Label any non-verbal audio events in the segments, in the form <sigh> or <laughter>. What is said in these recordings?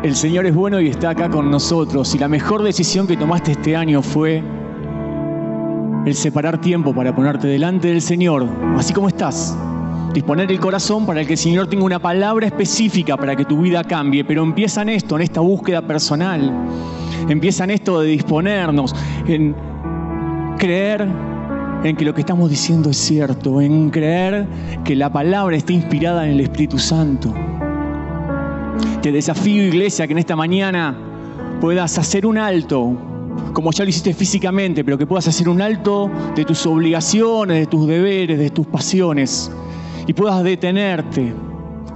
El Señor es bueno y está acá con nosotros. Y la mejor decisión que tomaste este año fue el separar tiempo para ponerte delante del Señor, así como estás. Disponer el corazón para que el Señor tenga una palabra específica para que tu vida cambie. Pero empieza en esto, en esta búsqueda personal. Empieza en esto de disponernos, en creer en que lo que estamos diciendo es cierto, en creer que la palabra está inspirada en el Espíritu Santo. Te desafío, iglesia, que en esta mañana puedas hacer un alto, como ya lo hiciste físicamente, pero que puedas hacer un alto de tus obligaciones, de tus deberes, de tus pasiones, y puedas detenerte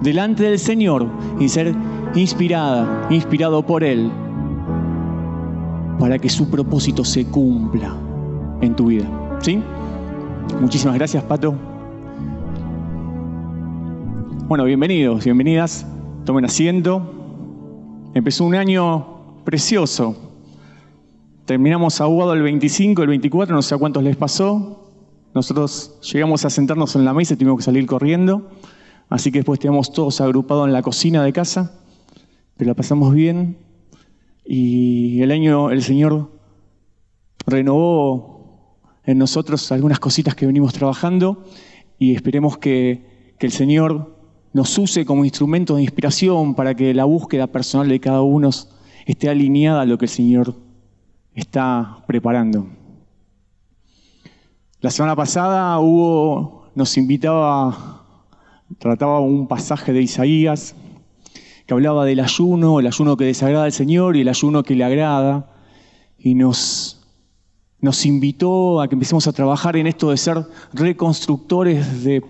delante del Señor y ser inspirada, inspirado por Él, para que su propósito se cumpla en tu vida. ¿Sí? Muchísimas gracias, Pato. Bueno, bienvenidos, bienvenidas. Tomen asiento. Empezó un año precioso. Terminamos aguado el 25, el 24, no sé a cuántos les pasó. Nosotros llegamos a sentarnos en la mesa y tuvimos que salir corriendo. Así que después teníamos todos agrupados en la cocina de casa. Pero la pasamos bien. Y el año el Señor renovó en nosotros algunas cositas que venimos trabajando. Y esperemos que, que el Señor nos use como instrumento de inspiración para que la búsqueda personal de cada uno esté alineada a lo que el Señor está preparando. La semana pasada Hugo nos invitaba, trataba un pasaje de Isaías que hablaba del ayuno, el ayuno que desagrada al Señor y el ayuno que le agrada, y nos, nos invitó a que empecemos a trabajar en esto de ser reconstructores de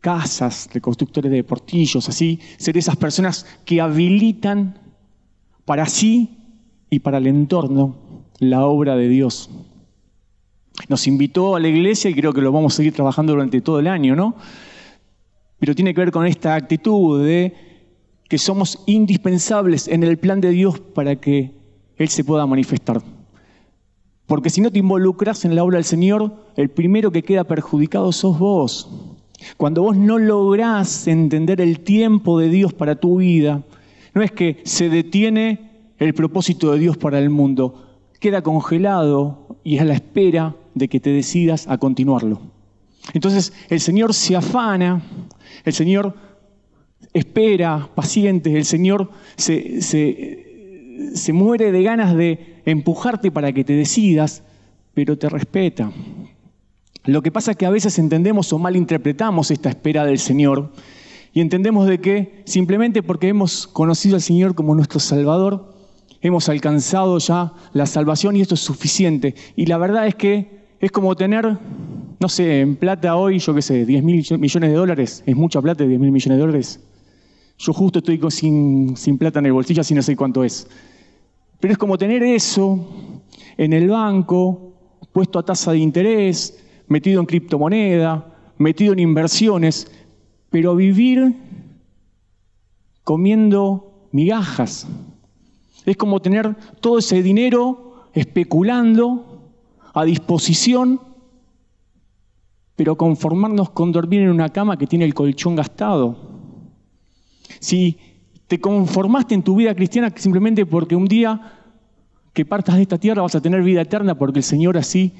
casas, de constructores de portillos, así, ser esas personas que habilitan para sí y para el entorno la obra de Dios. Nos invitó a la iglesia y creo que lo vamos a seguir trabajando durante todo el año, ¿no? Pero tiene que ver con esta actitud de que somos indispensables en el plan de Dios para que Él se pueda manifestar. Porque si no te involucras en la obra del Señor, el primero que queda perjudicado sos vos. Cuando vos no lográs entender el tiempo de Dios para tu vida, no es que se detiene el propósito de Dios para el mundo, queda congelado y es a la espera de que te decidas a continuarlo. Entonces el Señor se afana, el Señor espera, paciente, el Señor se, se, se muere de ganas de empujarte para que te decidas, pero te respeta. Lo que pasa es que a veces entendemos o malinterpretamos esta espera del Señor y entendemos de que simplemente porque hemos conocido al Señor como nuestro Salvador, hemos alcanzado ya la salvación y esto es suficiente. Y la verdad es que es como tener, no sé, en plata hoy, yo qué sé, 10 mil millones de dólares. ¿Es mucha plata 10 mil millones de dólares? Yo justo estoy sin, plata en el bolsillo, así no sé cuánto es. Pero es como tener eso en el banco, puesto a tasa de interés, metido en criptomoneda, metido en inversiones, pero vivir comiendo migajas. Es como tener todo ese dinero especulando a disposición, pero conformarnos con dormir en una cama que tiene el colchón gastado. Si te conformaste en tu vida cristiana simplemente porque un día que partas de esta tierra vas a tener vida eterna porque el Señor así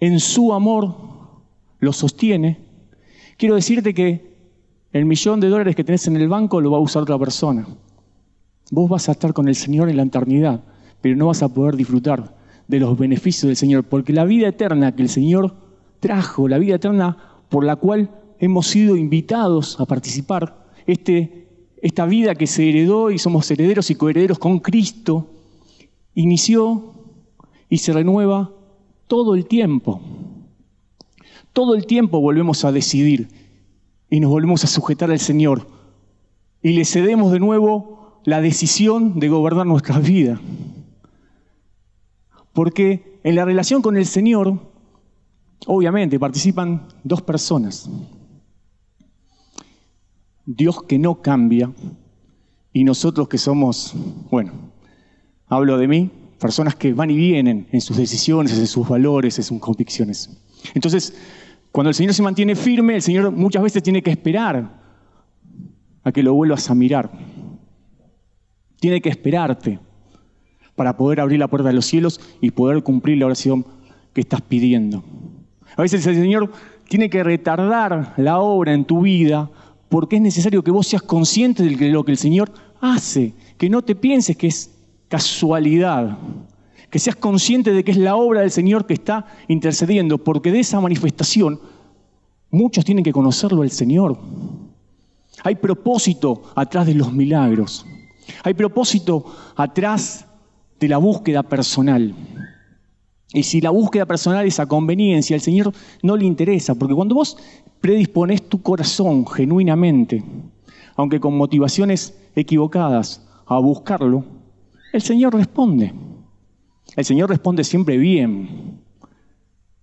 en su amor lo sostiene, quiero decirte que el millón de dólares que tenés en el banco lo va a usar otra persona. Vos vas a estar con el Señor en la eternidad, pero no vas a poder disfrutar de los beneficios del Señor, porque la vida eterna que el Señor trajo, la vida eterna por la cual hemos sido invitados a participar, este, esta vida que se heredó y somos herederos y coherederos con Cristo, inició y se renueva todo el tiempo. Todo el tiempo volvemos a decidir y nos volvemos a sujetar al Señor y le cedemos de nuevo la decisión de gobernar nuestras vidas. Porque en la relación con el Señor, obviamente, participan dos personas. Dios que no cambia y nosotros que somos, bueno, hablo de mí, personas que van y vienen en sus decisiones, en sus valores, en sus convicciones. Entonces, cuando el Señor se mantiene firme, el Señor muchas veces tiene que esperar a que lo vuelvas a mirar. Tiene que esperarte para poder abrir la puerta de los cielos y poder cumplir la oración que estás pidiendo. A veces el Señor tiene que retardar la obra en tu vida porque es necesario que vos seas consciente de lo que el Señor hace, que no te pienses que es casualidad, que seas consciente de que es la obra del Señor que está intercediendo, porque de esa manifestación muchos tienen que conocerlo al Señor. Hay propósito atrás de los milagros, hay propósito atrás de la búsqueda personal. Y si la búsqueda personal es a conveniencia, al Señor no le interesa, porque cuando vos predispones tu corazón genuinamente, aunque con motivaciones equivocadas, a buscarlo, el Señor responde. El Señor responde siempre bien.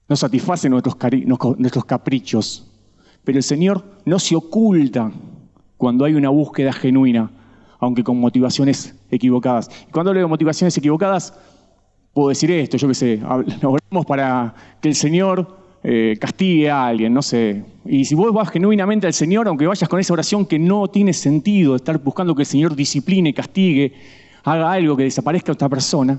No satisface nuestros, nuestros caprichos, pero el Señor no se oculta cuando hay una búsqueda genuina, aunque con motivaciones equivocadas. Y cuando hablo de motivaciones equivocadas, puedo decir esto, yo qué sé, <laughs> oramos para que el Señor eh, castigue a alguien, no sé. Y si vos vas genuinamente al Señor, aunque vayas con esa oración que no tiene sentido, estar buscando que el Señor discipline, castigue, haga algo que desaparezca otra persona,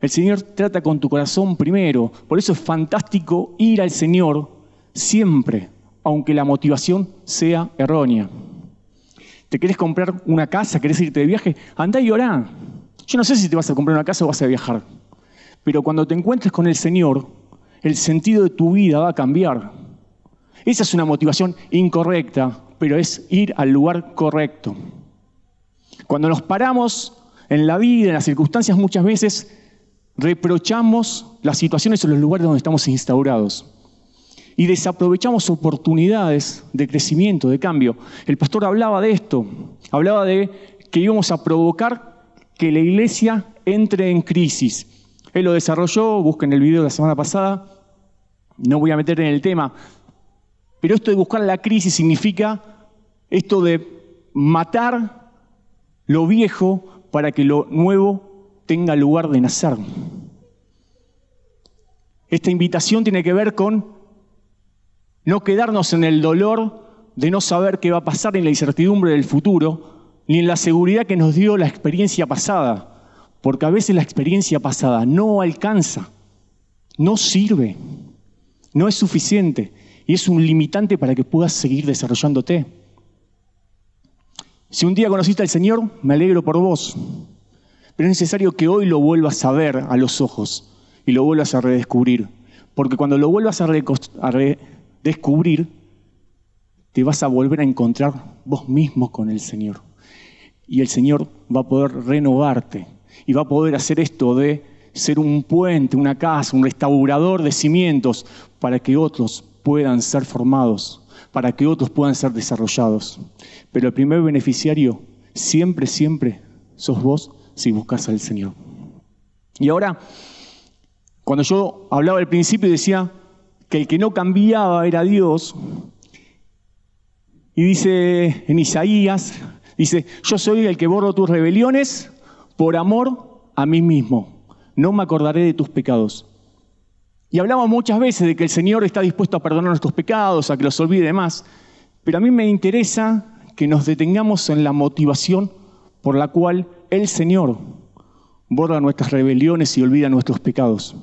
el Señor trata con tu corazón primero. Por eso es fantástico ir al Señor siempre, aunque la motivación sea errónea. ¿Te querés comprar una casa? ¿Querés irte de viaje? Andá y orá. Yo no sé si te vas a comprar una casa o vas a viajar, pero cuando te encuentres con el Señor, el sentido de tu vida va a cambiar. Esa es una motivación incorrecta, pero es ir al lugar correcto. Cuando nos paramos en la vida, en las circunstancias, muchas veces reprochamos las situaciones o los lugares donde estamos instaurados y desaprovechamos oportunidades de crecimiento, de cambio. El pastor hablaba de esto, hablaba de que íbamos a provocar que la iglesia entre en crisis. Él lo desarrolló, busquen el video de la semana pasada, no voy a meter en el tema, pero esto de buscar la crisis significa esto de matar lo viejo para que lo nuevo tenga lugar de nacer. Esta invitación tiene que ver con no quedarnos en el dolor de no saber qué va a pasar en la incertidumbre del futuro, ni en la seguridad que nos dio la experiencia pasada, porque a veces la experiencia pasada no alcanza, no sirve, no es suficiente y es un limitante para que puedas seguir desarrollándote. Si un día conociste al Señor, me alegro por vos, pero es necesario que hoy lo vuelvas a ver a los ojos y lo vuelvas a redescubrir, porque cuando lo vuelvas a, redescubrir, te vas a volver a encontrar vos mismo con el Señor y el Señor va a poder renovarte y va a poder hacer esto de ser un puente, una casa, un restaurador de cimientos para que otros puedan ser formados, para que otros puedan ser desarrollados. Pero el primer beneficiario siempre, siempre sos vos si buscas al Señor. Y ahora, cuando yo hablaba al principio decía que el que no cambiaba era Dios, y dice en Isaías Dice, yo soy el que borro tus rebeliones por amor a mí mismo. No me acordaré de tus pecados. Y hablamos muchas veces de que el Señor está dispuesto a perdonar nuestros pecados, a que los olvide más. Pero a mí me interesa que nos detengamos en la motivación por la cual el Señor borra nuestras rebeliones y olvida nuestros pecados.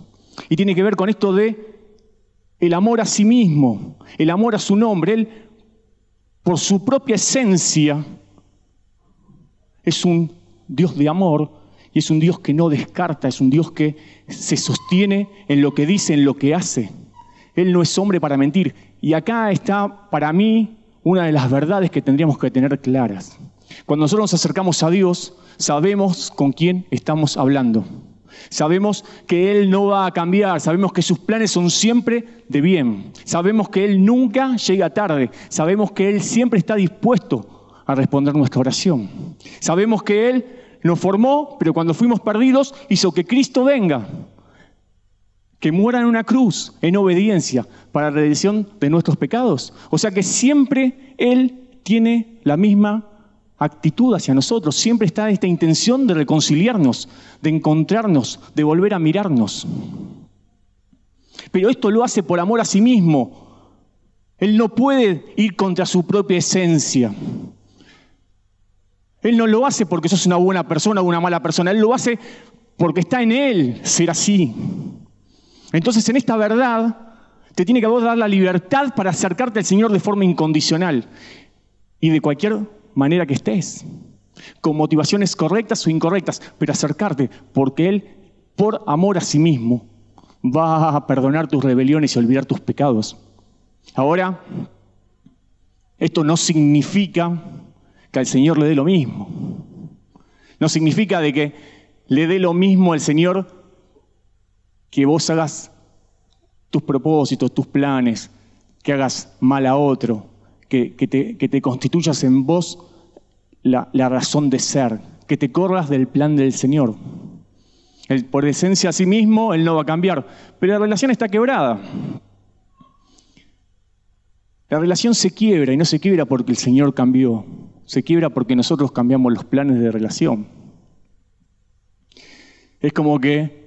Y tiene que ver con esto de el amor a sí mismo, el amor a su nombre. Él, por su propia esencia, es un Dios de amor y es un Dios que no descarta, es un Dios que se sostiene en lo que dice, en lo que hace. Él no es hombre para mentir. Y acá está para mí una de las verdades que tendríamos que tener claras. Cuando nosotros nos acercamos a Dios, sabemos con quién estamos hablando. Sabemos que Él no va a cambiar, sabemos que sus planes son siempre de bien, sabemos que Él nunca llega tarde, sabemos que Él siempre está dispuesto a responder nuestra oración. Sabemos que Él nos formó, pero cuando fuimos perdidos hizo que Cristo venga, que muera en una cruz en obediencia para la redención de nuestros pecados. O sea que siempre Él tiene la misma actitud hacia nosotros, siempre está esta intención de reconciliarnos, de encontrarnos, de volver a mirarnos. Pero esto lo hace por amor a sí mismo. Él no puede ir contra su propia esencia. Él no lo hace porque sos una buena persona o una mala persona. Él lo hace porque está en Él ser así. Entonces, en esta verdad, te tiene que dar la libertad para acercarte al Señor de forma incondicional y de cualquier manera que estés, con motivaciones correctas o incorrectas, pero acercarte, porque Él, por amor a sí mismo, va a perdonar tus rebeliones y olvidar tus pecados. Ahora, esto no significa que al Señor le dé lo mismo. No significa de que le dé lo mismo al Señor que vos hagas tus propósitos, tus planes, que hagas mal a otro, que, te, constituyas en vos la, razón de ser, que te corras del plan del Señor. por esencia a sí mismo, Él no va a cambiar, pero la relación está quebrada. La relación se quiebra y no se quiebra porque el Señor cambió, se quiebra porque nosotros cambiamos los planes de relación. Es como que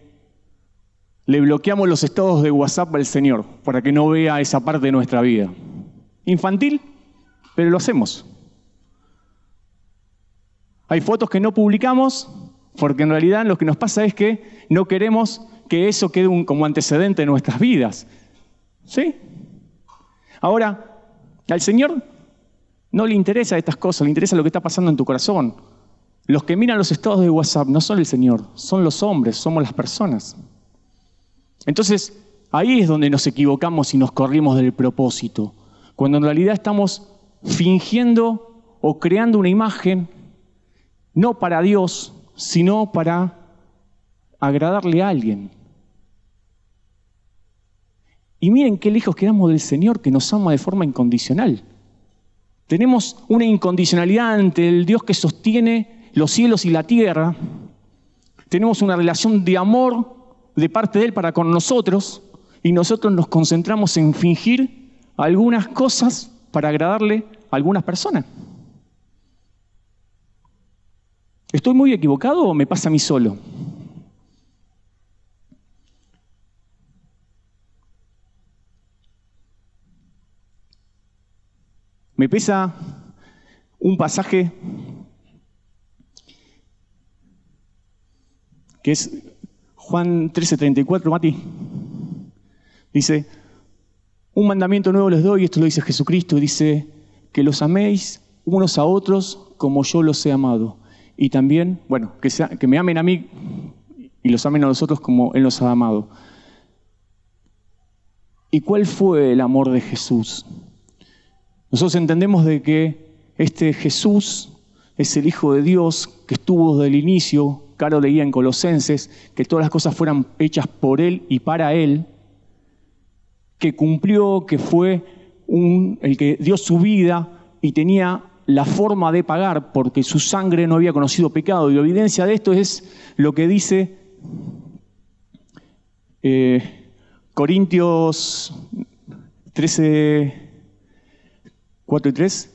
le bloqueamos los estados de WhatsApp al Señor para que no vea esa parte de nuestra vida. Infantil, pero lo hacemos. Hay fotos que no publicamos porque en realidad lo que nos pasa es que no queremos que eso quede como antecedente en nuestras vidas. ¿Sí? Ahora, al Señor no le interesa estas cosas, le interesa lo que está pasando en tu corazón. Los que miran los estados de WhatsApp no son el Señor, son los hombres, somos las personas. Entonces, ahí es donde nos equivocamos y nos corrimos del propósito, cuando en realidad estamos fingiendo o creando una imagen, no para Dios, sino para agradarle a alguien. Y miren qué lejos quedamos del Señor que nos ama de forma incondicional. Tenemos una incondicionalidad ante el Dios que sostiene los cielos y la tierra. Tenemos una relación de amor de parte de Él para con nosotros y nosotros nos concentramos en fingir algunas cosas para agradarle a algunas personas. ¿Estoy muy equivocado o me pasa a mí solo? Me pesa un pasaje que es Juan 13:34, Mati. Dice, un mandamiento nuevo les doy, esto lo dice Jesucristo, dice, que los améis unos a otros como yo los he amado. Y también, bueno, que, que me amen a mí y los amen a nosotros como Él nos ha amado. ¿Y cuál fue el amor de Jesús? Nosotros entendemos de que este Jesús es el Hijo de Dios que estuvo desde el inicio, Caro leía en Colosenses, que todas las cosas fueran hechas por Él y para Él, que cumplió, que fue un, el que dio su vida y tenía la forma de pagar porque su sangre no había conocido pecado. Y la evidencia de esto es lo que dice eh, Corintios 13, 4 y 3.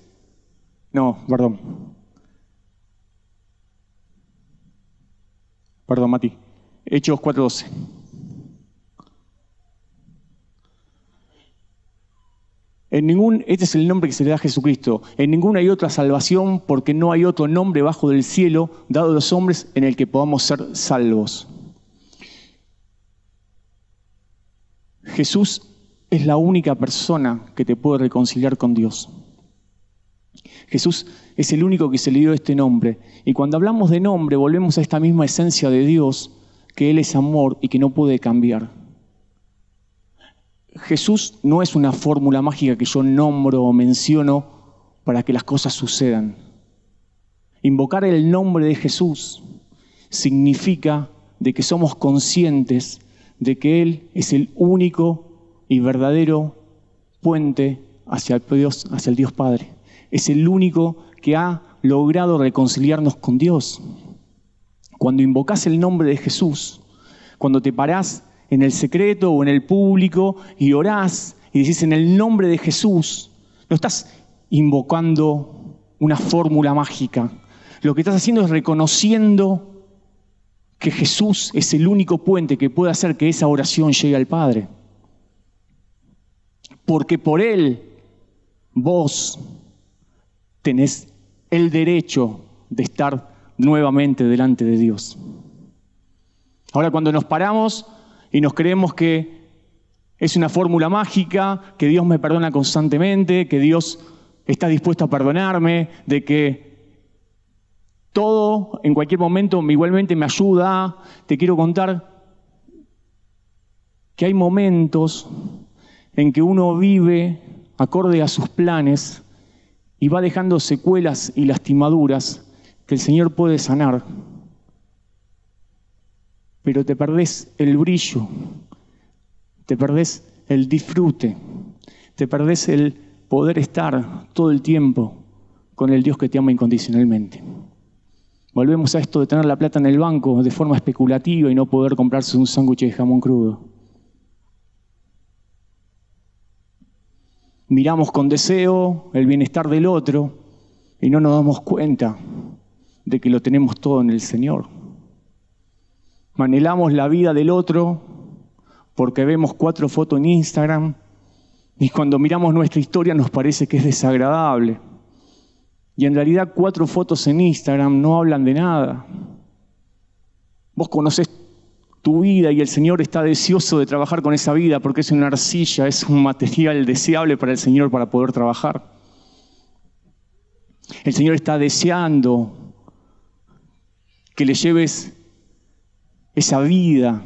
No, perdón. Perdón, Mati. Hechos 4.12. En ningún, este es el nombre que se le da a Jesucristo. En ninguna hay otra salvación porque no hay otro nombre bajo del cielo dado a los hombres en el que podamos ser salvos. Jesús es la única persona que te puede reconciliar con Dios. Jesús es el único que se le dio este nombre. Y cuando hablamos de nombre, volvemos a esta misma esencia de Dios, que Él es amor y que no puede cambiar. Jesús no es una fórmula mágica que yo nombro o menciono para que las cosas sucedan. Invocar el nombre de Jesús significa de que somos conscientes de que Él es el único y verdadero puente hacia el Dios, hacia el Dios Padre es el único que ha logrado reconciliarnos con Dios. Cuando invocas el nombre de Jesús, cuando te parás en el secreto o en el público y orás y decís en el nombre de Jesús, no estás invocando una fórmula mágica. Lo que estás haciendo es reconociendo que Jesús es el único puente que puede hacer que esa oración llegue al Padre. Porque por Él vos tenés el derecho de estar nuevamente delante de Dios. Ahora cuando nos paramos y nos creemos que es una fórmula mágica, que Dios me perdona constantemente, que Dios está dispuesto a perdonarme, de que todo en cualquier momento igualmente me ayuda, te quiero contar que hay momentos en que uno vive acorde a sus planes y va dejando secuelas y lastimaduras que el Señor puede sanar. Pero te perdés el brillo, te perdés el disfrute, te perdés el poder estar todo el tiempo con el Dios que te ama incondicionalmente. Volvemos a esto de tener la plata en el banco de forma especulativa y no poder comprarse un sándwich de jamón crudo. Miramos con deseo el bienestar del otro y no nos damos cuenta de que lo tenemos todo en el Señor. Manelamos la vida del otro porque vemos cuatro fotos en Instagram y cuando miramos nuestra historia nos parece que es desagradable. Y en realidad cuatro fotos en Instagram no hablan de nada. Vos conoces tu vida y el Señor está deseoso de trabajar con esa vida porque es una arcilla, es un material deseable para el Señor para poder trabajar. El Señor está deseando que le lleves esa vida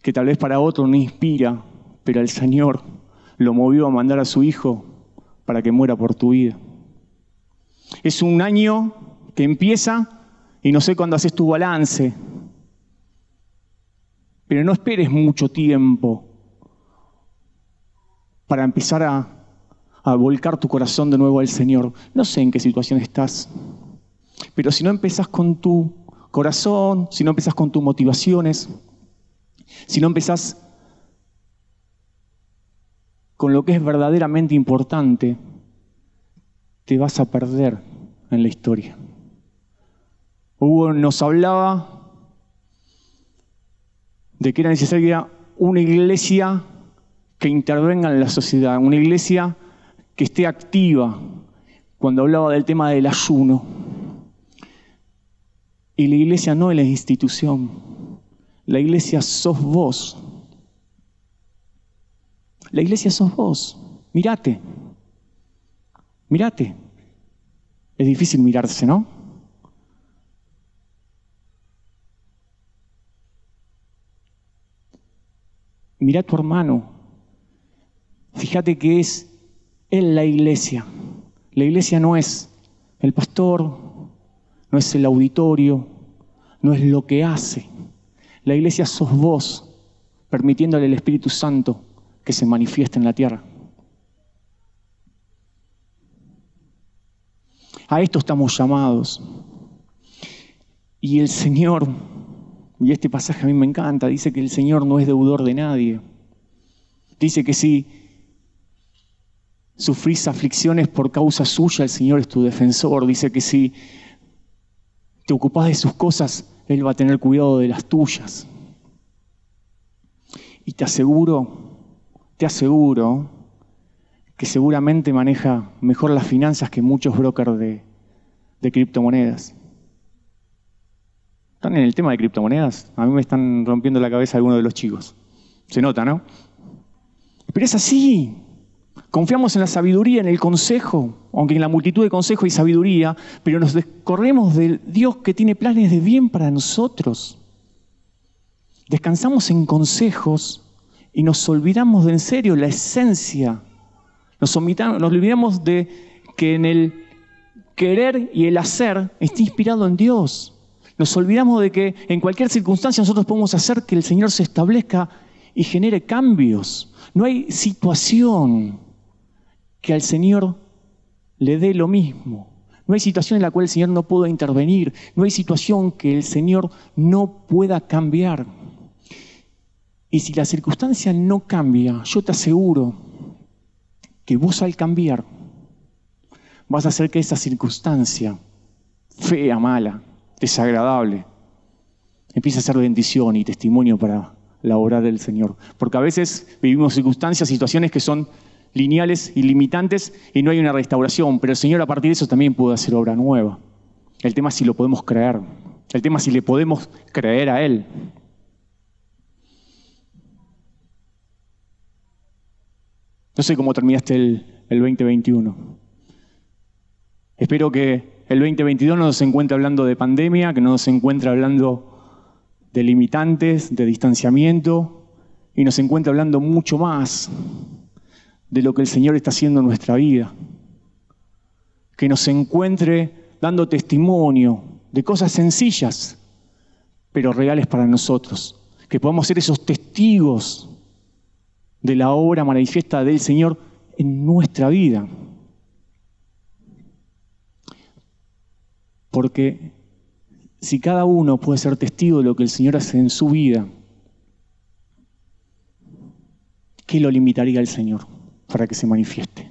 que tal vez para otro no inspira, pero el Señor lo movió a mandar a su Hijo para que muera por tu vida. Es un año que empieza y no sé cuándo haces tu balance, pero no esperes mucho tiempo para empezar a, volcar tu corazón de nuevo al Señor. No sé en qué situación estás. Pero si no empezás con tu corazón, si no empezás con tus motivaciones, si no empezás con lo que es verdaderamente importante, te vas a perder en la historia. Hugo nos hablaba de que era necesaria una iglesia que intervenga en la sociedad, una iglesia que esté activa, cuando hablaba del tema del ayuno. Y la iglesia no es la institución, la iglesia sos vos. La iglesia sos vos. Mirate. Mirate. Es difícil mirarse, ¿no? Mira a tu hermano. Fíjate que es él la iglesia. La iglesia no es el pastor, no es el auditorio, no es lo que hace. La iglesia sos vos, permitiéndole al Espíritu Santo que se manifieste en la tierra. A esto estamos llamados. Y el Señor, y este pasaje a mí me encanta, dice que el Señor no es deudor de nadie. Dice que si sufrís aflicciones por causa suya, el Señor es tu defensor. Dice que si te ocupas de sus cosas, Él va a tener cuidado de las tuyas. Y te aseguro, te aseguro que seguramente maneja mejor las finanzas que muchos brokers de, de criptomonedas. ¿Están en el tema de criptomonedas? A mí me están rompiendo la cabeza algunos de los chicos. Se nota, ¿no? Pero es así. Confiamos en la sabiduría, en el consejo, aunque en la multitud de consejos y sabiduría, pero nos descorremos del Dios que tiene planes de bien para nosotros. Descansamos en consejos y nos olvidamos de en serio la esencia. Nos, nos olvidamos de que en el querer y el hacer está inspirado en Dios. Nos olvidamos de que en cualquier circunstancia nosotros podemos hacer que el Señor se establezca y genere cambios. No hay situación que al Señor le dé lo mismo. No hay situación en la cual el Señor no pueda intervenir. No hay situación que el Señor no pueda cambiar. Y si la circunstancia no cambia, yo te aseguro que vos al cambiar vas a hacer que esa circunstancia fea, mala, desagradable, empiece a ser bendición y testimonio para la obra del Señor. Porque a veces vivimos circunstancias, situaciones que son lineales y limitantes y no hay una restauración, pero el Señor a partir de eso también puede hacer obra nueva. El tema es si lo podemos creer. El tema es si le podemos creer a Él. No sé cómo terminaste el, 2021. Espero que el 2022 no nos encuentre hablando de pandemia, que no nos encuentre hablando de limitantes, de distanciamiento, y nos encuentre hablando mucho más de lo que el Señor está haciendo en nuestra vida. Que nos encuentre dando testimonio de cosas sencillas, pero reales para nosotros. Que podamos ser esos testigos de la obra manifiesta del Señor en nuestra vida. Porque si cada uno puede ser testigo de lo que el Señor hace en su vida, ¿qué lo limitaría al Señor para que se manifieste?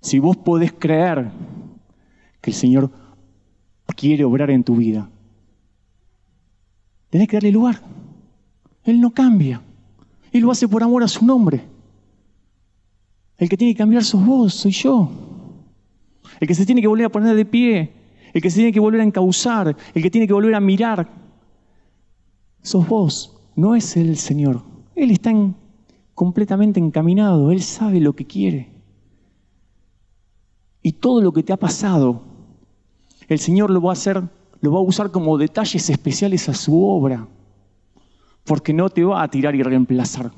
Si vos podés creer que el Señor quiere obrar en tu vida, tenés que darle lugar. Él no cambia. Él lo hace por amor a su nombre. El que tiene que cambiar sos vos, soy yo. El que se tiene que volver a poner de pie, el que se tiene que volver a encauzar, el que tiene que volver a mirar, sos vos, no es el Señor. Él está completamente encaminado, Él sabe lo que quiere. Y todo lo que te ha pasado, el Señor lo va a hacer, lo va a usar como detalles especiales a su obra porque no te va a tirar y reemplazar.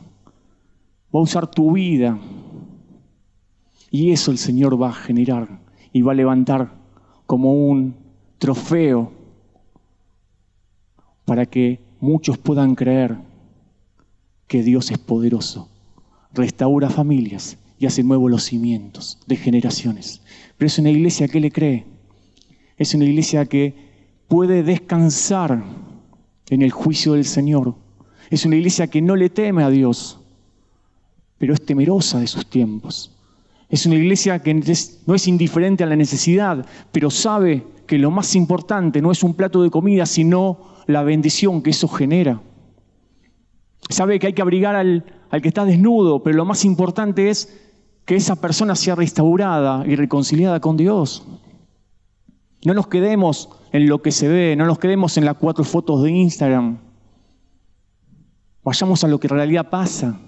Va a usar tu vida. Y eso el Señor va a generar y va a levantar como un trofeo para que muchos puedan creer que Dios es poderoso. Restaura familias y hace nuevos los cimientos de generaciones. Pero es una iglesia que le cree. Es una iglesia que puede descansar en el juicio del Señor es una iglesia que no le teme a Dios, pero es temerosa de sus tiempos. Es una iglesia que no es indiferente a la necesidad, pero sabe que lo más importante no es un plato de comida, sino la bendición que eso genera. Sabe que hay que abrigar al, al que está desnudo, pero lo más importante es que esa persona sea restaurada y reconciliada con Dios. No nos quedemos en lo que se ve, no nos quedemos en las cuatro fotos de Instagram. Vayamos a lo que en realidad pasa.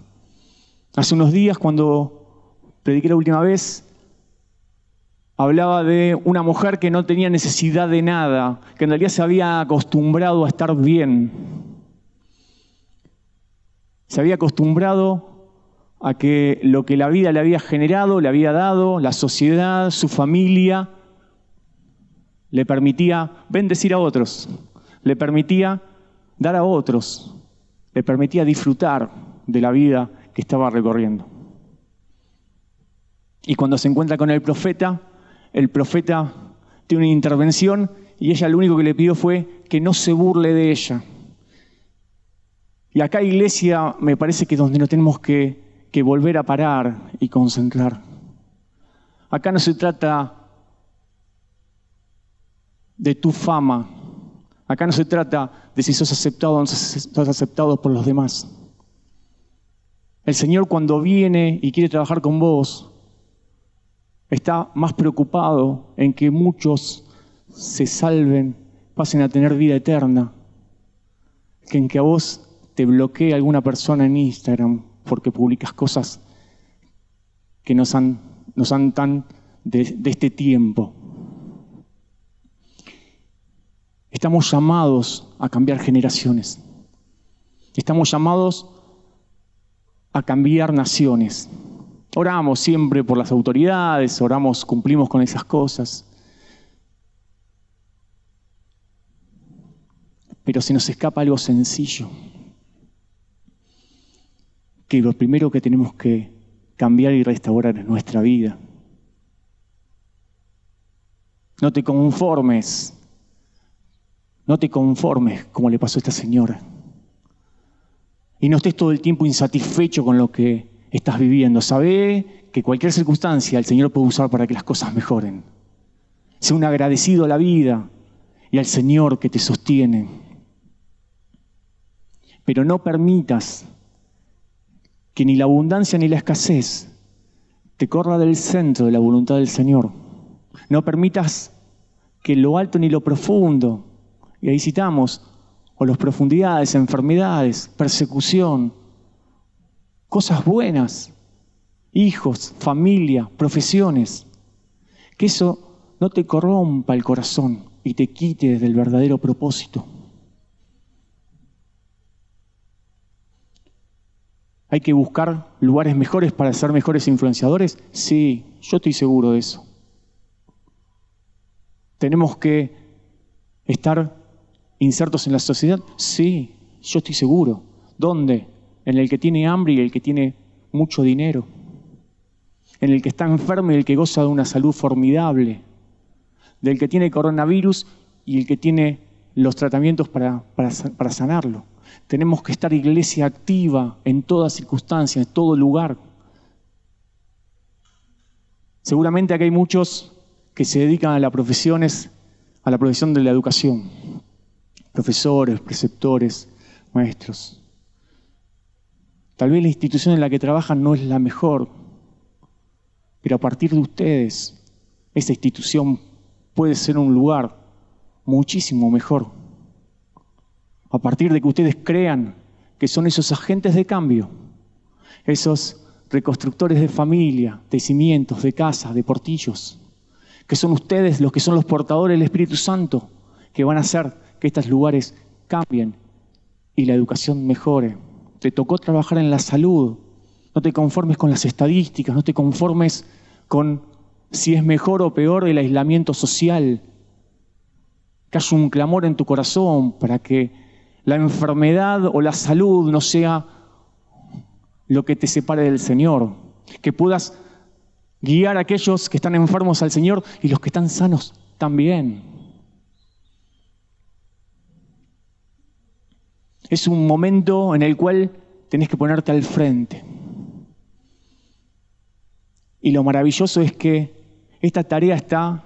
Hace unos días, cuando prediqué la última vez, hablaba de una mujer que no tenía necesidad de nada, que en realidad se había acostumbrado a estar bien. Se había acostumbrado a que lo que la vida le había generado, le había dado, la sociedad, su familia, le permitía bendecir a otros, le permitía dar a otros, le permitía disfrutar de la vida que estaba recorriendo. Y cuando se encuentra con el profeta, el profeta tiene una intervención y ella lo único que le pidió fue que no se burle de ella. Y acá, iglesia, me parece que es donde nos tenemos que, que volver a parar y concentrar. Acá no se trata de tu fama, Acá no se trata de si sos aceptado o no sos aceptado por los demás. El Señor cuando viene y quiere trabajar con vos, está más preocupado en que muchos se salven, pasen a tener vida eterna, que en que a vos te bloquee alguna persona en Instagram porque publicas cosas que nos han, tan de este tiempo. Estamos llamados a cambiar generaciones. Estamos llamados a cambiar naciones. Oramos siempre por las autoridades, oramos, cumplimos con esas cosas. Pero se nos escapa algo sencillo, que lo primero que tenemos que cambiar y restaurar es nuestra vida. No te conformes no te conformes como le pasó a esta señora. Y no estés todo el tiempo insatisfecho con lo que estás viviendo. Sabe que cualquier circunstancia el Señor puede usar para que las cosas mejoren. Sé un agradecido a la vida y al Señor que te sostiene. Pero no permitas que ni la abundancia ni la escasez te corra del centro de la voluntad del Señor. No permitas que lo alto ni lo profundo. Y ahí citamos, o las profundidades, enfermedades, persecución, cosas buenas, hijos, familia, profesiones. Que eso no te corrompa el corazón y te quite del verdadero propósito. ¿Hay que buscar lugares mejores para ser mejores influenciadores? Sí, yo estoy seguro de eso. ¿Tenemos que estar insertos en la sociedad? Sí, yo estoy seguro. ¿Dónde? En el que tiene hambre y el que tiene mucho dinero. En el que está enfermo y el que goza de una salud formidable. Del que tiene coronavirus y el que tiene los tratamientos para, para sanarlo. Tenemos que estar iglesia activa en toda circunstancia, en todo lugar. Seguramente aquí hay muchos que se dedican a las profesiones, a la profesión de la educación. Profesores, preceptores, maestros. Tal vez la institución en la que trabajan no es la mejor, pero a partir de ustedes, esa institución puede ser un lugar muchísimo mejor a partir de que ustedes crean que son esos agentes de cambio, esos reconstructores de familia, de cimientos, de casas, de portillos, que son ustedes los que son los portadores del Espíritu Santo, que van a hacer que estos lugares cambien y la educación mejore. Te tocó trabajar en la salud, no te conformes con las estadísticas, no te conformes con si es mejor o peor el aislamiento social, que haya un clamor en tu corazón para que la enfermedad o la salud no sea lo que te separe del Señor. Que puedas guiar a aquellos que están enfermos al Señor y los que están sanos también. Es un momento en el cual tenés que ponerte al frente. Y lo maravilloso es que esta tarea está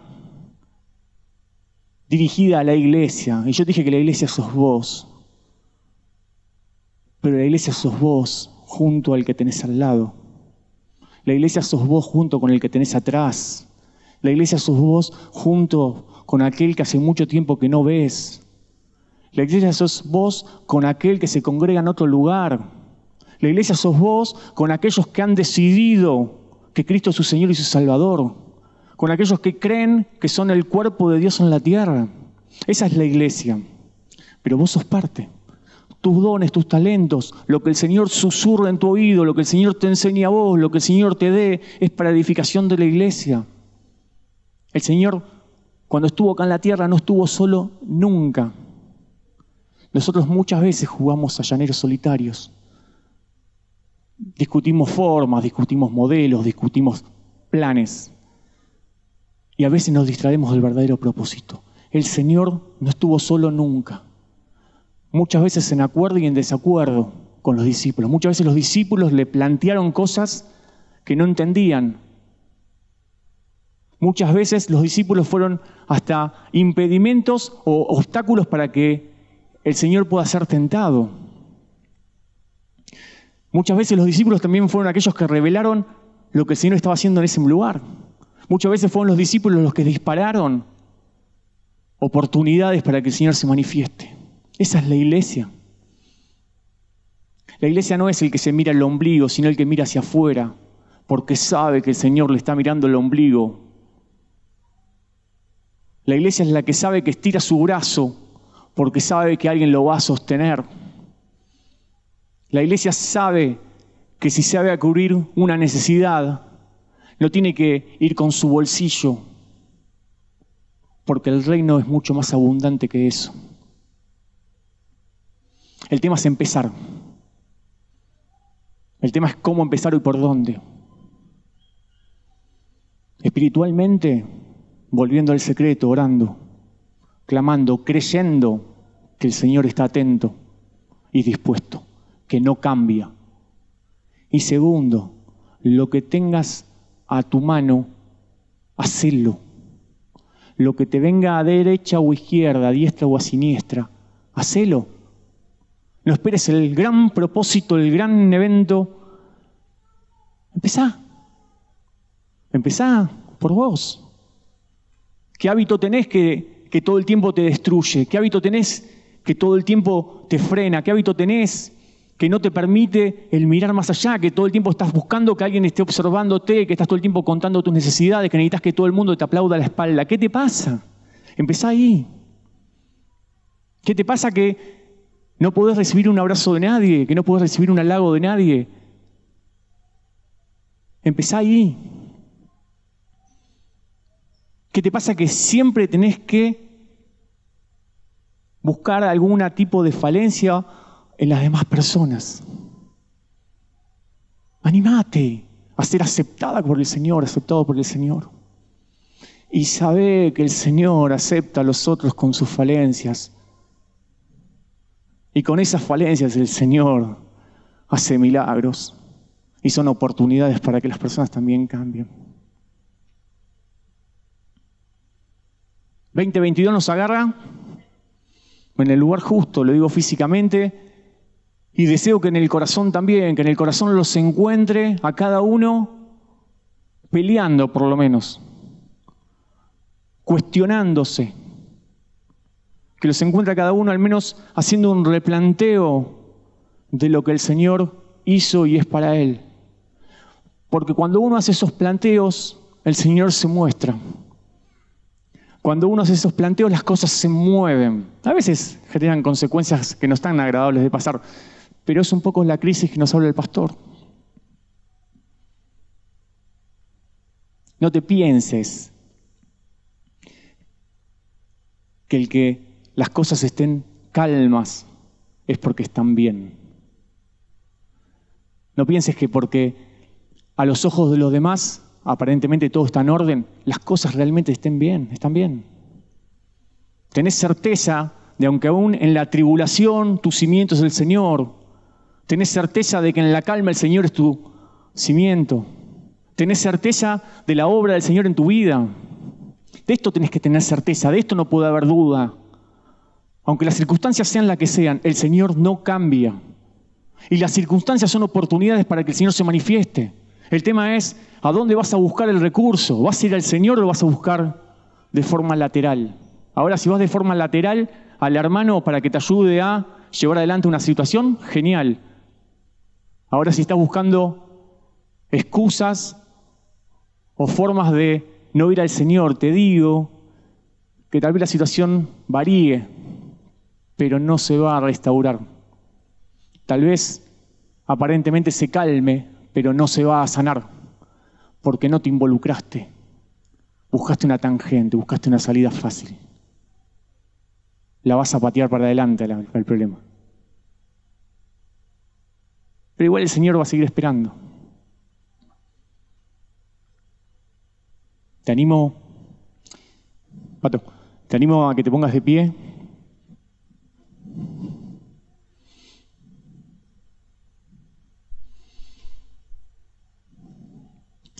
dirigida a la iglesia. Y yo dije que la iglesia sos vos. Pero la iglesia sos vos junto al que tenés al lado. La iglesia sos vos junto con el que tenés atrás. La iglesia sos vos junto con aquel que hace mucho tiempo que no ves. La iglesia sos vos con aquel que se congrega en otro lugar. La iglesia sos vos con aquellos que han decidido que Cristo es su Señor y su Salvador. Con aquellos que creen que son el cuerpo de Dios en la tierra. Esa es la iglesia. Pero vos sos parte tus dones, tus talentos, lo que el Señor susurra en tu oído, lo que el Señor te enseña a vos, lo que el Señor te dé, es para edificación de la iglesia. El Señor, cuando estuvo acá en la tierra, no estuvo solo nunca. Nosotros muchas veces jugamos a llaneros solitarios. Discutimos formas, discutimos modelos, discutimos planes. Y a veces nos distraemos del verdadero propósito. El Señor no estuvo solo nunca muchas veces en acuerdo y en desacuerdo con los discípulos. Muchas veces los discípulos le plantearon cosas que no entendían. Muchas veces los discípulos fueron hasta impedimentos o obstáculos para que el Señor pueda ser tentado. Muchas veces los discípulos también fueron aquellos que revelaron lo que el Señor estaba haciendo en ese lugar. Muchas veces fueron los discípulos los que dispararon oportunidades para que el Señor se manifieste. Esa es la iglesia. La iglesia no es el que se mira el ombligo, sino el que mira hacia afuera, porque sabe que el Señor le está mirando el ombligo. La iglesia es la que sabe que estira su brazo, porque sabe que alguien lo va a sostener. La iglesia sabe que si sabe a cubrir una necesidad, no tiene que ir con su bolsillo, porque el reino es mucho más abundante que eso. El tema es empezar. El tema es cómo empezar y por dónde. Espiritualmente, volviendo al secreto, orando, clamando, creyendo que el Señor está atento y dispuesto, que no cambia. Y segundo, lo que tengas a tu mano, hacelo. Lo que te venga a derecha o izquierda, a diestra o a siniestra, hacelo no esperes el gran propósito, el gran evento. Empezá. Empezá por vos. ¿Qué hábito tenés que, que todo el tiempo te destruye? ¿Qué hábito tenés que todo el tiempo te frena? ¿Qué hábito tenés que no te permite el mirar más allá, que todo el tiempo estás buscando que alguien esté observándote, que estás todo el tiempo contando tus necesidades, que necesitas que todo el mundo te aplauda a la espalda. ¿Qué te pasa? Empezá ahí. ¿Qué te pasa que no podés recibir un abrazo de nadie, que no podés recibir un halago de nadie? Empezá ahí. ¿Qué te pasa que siempre tenés que buscar algún tipo de falencia en las demás personas. Animate a ser aceptada por el Señor, aceptado por el Señor. Y sabe que el Señor acepta a los otros con sus falencias. Y con esas falencias el Señor hace milagros. Y son oportunidades para que las personas también cambien. 2022 nos agarra en el lugar justo, lo digo físicamente, y deseo que en el corazón también, que en el corazón los encuentre a cada uno peleando por lo menos, cuestionándose. Que los encuentre a cada uno al menos haciendo un replanteo de lo que el Señor hizo y es para Él. Porque cuando uno hace esos planteos, el Señor se muestra. Cuando uno hace esos planteos, las cosas se mueven. A veces generan consecuencias que no están agradables de pasar, pero es un poco la crisis que nos habla el pastor. No te pienses que el que las cosas estén calmas es porque están bien. No pienses que porque a los ojos de los demás aparentemente todo está en orden, las cosas realmente estén bien, están bien. Tenés certeza de aunque aún en la tribulación tu cimiento es el Señor, Tenés certeza de que en la calma el Señor es tu cimiento. Tenés certeza de la obra del Señor en tu vida. De esto tenés que tener certeza, de esto no puede haber duda. Aunque las circunstancias sean las que sean, el Señor no cambia. Y las circunstancias son oportunidades para que el Señor se manifieste. El tema es, ¿a dónde vas a buscar el recurso? ¿Vas a ir al Señor o lo vas a buscar de forma lateral? Ahora, si vas de forma lateral al hermano para que te ayude a llevar adelante una situación, genial. Ahora si estás buscando excusas o formas de no ir al Señor, te digo que tal vez la situación varíe, pero no se va a restaurar. Tal vez aparentemente se calme, pero no se va a sanar, porque no te involucraste. Buscaste una tangente, buscaste una salida fácil. La vas a patear para adelante el problema. Pero igual el Señor va a seguir esperando. Te animo, Pato, te animo a que te pongas de pie.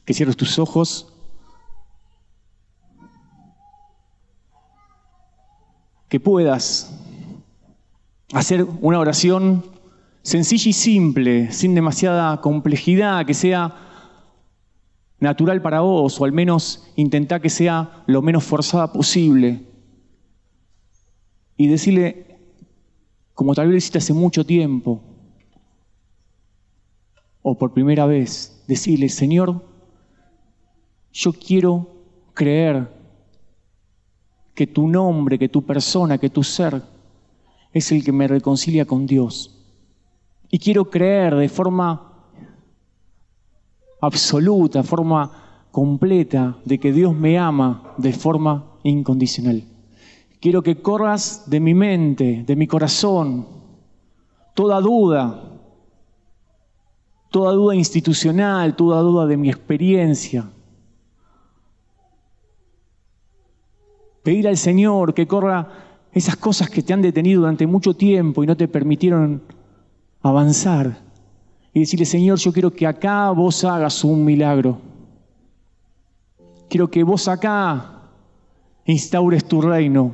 Que cierres tus ojos. Que puedas hacer una oración sencilla y simple, sin demasiada complejidad, que sea natural para vos, o al menos intentar que sea lo menos forzada posible. Y decirle, como tal vez lo hiciste hace mucho tiempo, o por primera vez, decirle, Señor, yo quiero creer que tu nombre, que tu persona, que tu ser es el que me reconcilia con Dios. Y quiero creer de forma absoluta, forma completa, de que Dios me ama de forma incondicional. Quiero que corras de mi mente, de mi corazón, toda duda, toda duda institucional, toda duda de mi experiencia. Pedir al Señor que corra esas cosas que te han detenido durante mucho tiempo y no te permitieron avanzar y decirle, Señor, yo quiero que acá vos hagas un milagro. Quiero que vos acá instaures tu reino.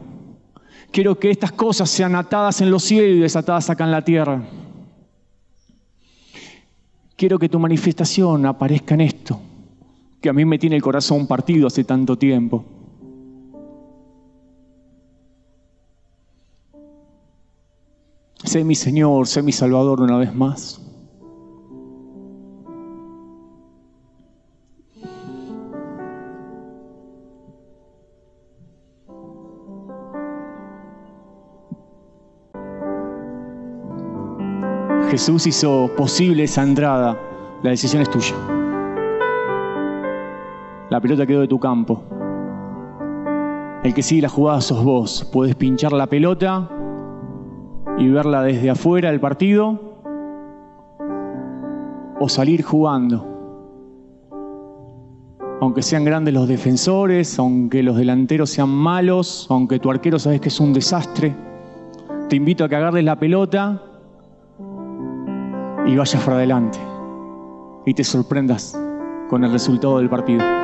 Quiero que estas cosas sean atadas en los cielos y desatadas acá en la tierra. Quiero que tu manifestación aparezca en esto, que a mí me tiene el corazón partido hace tanto tiempo. Sé mi Señor, sé mi Salvador una vez más. Jesús hizo posible esa entrada. La decisión es tuya. La pelota quedó de tu campo. El que sigue la jugada sos vos. Puedes pinchar la pelota y verla desde afuera del partido o salir jugando. Aunque sean grandes los defensores, aunque los delanteros sean malos, aunque tu arquero sabes que es un desastre, te invito a que agarres la pelota y vayas para adelante y te sorprendas con el resultado del partido.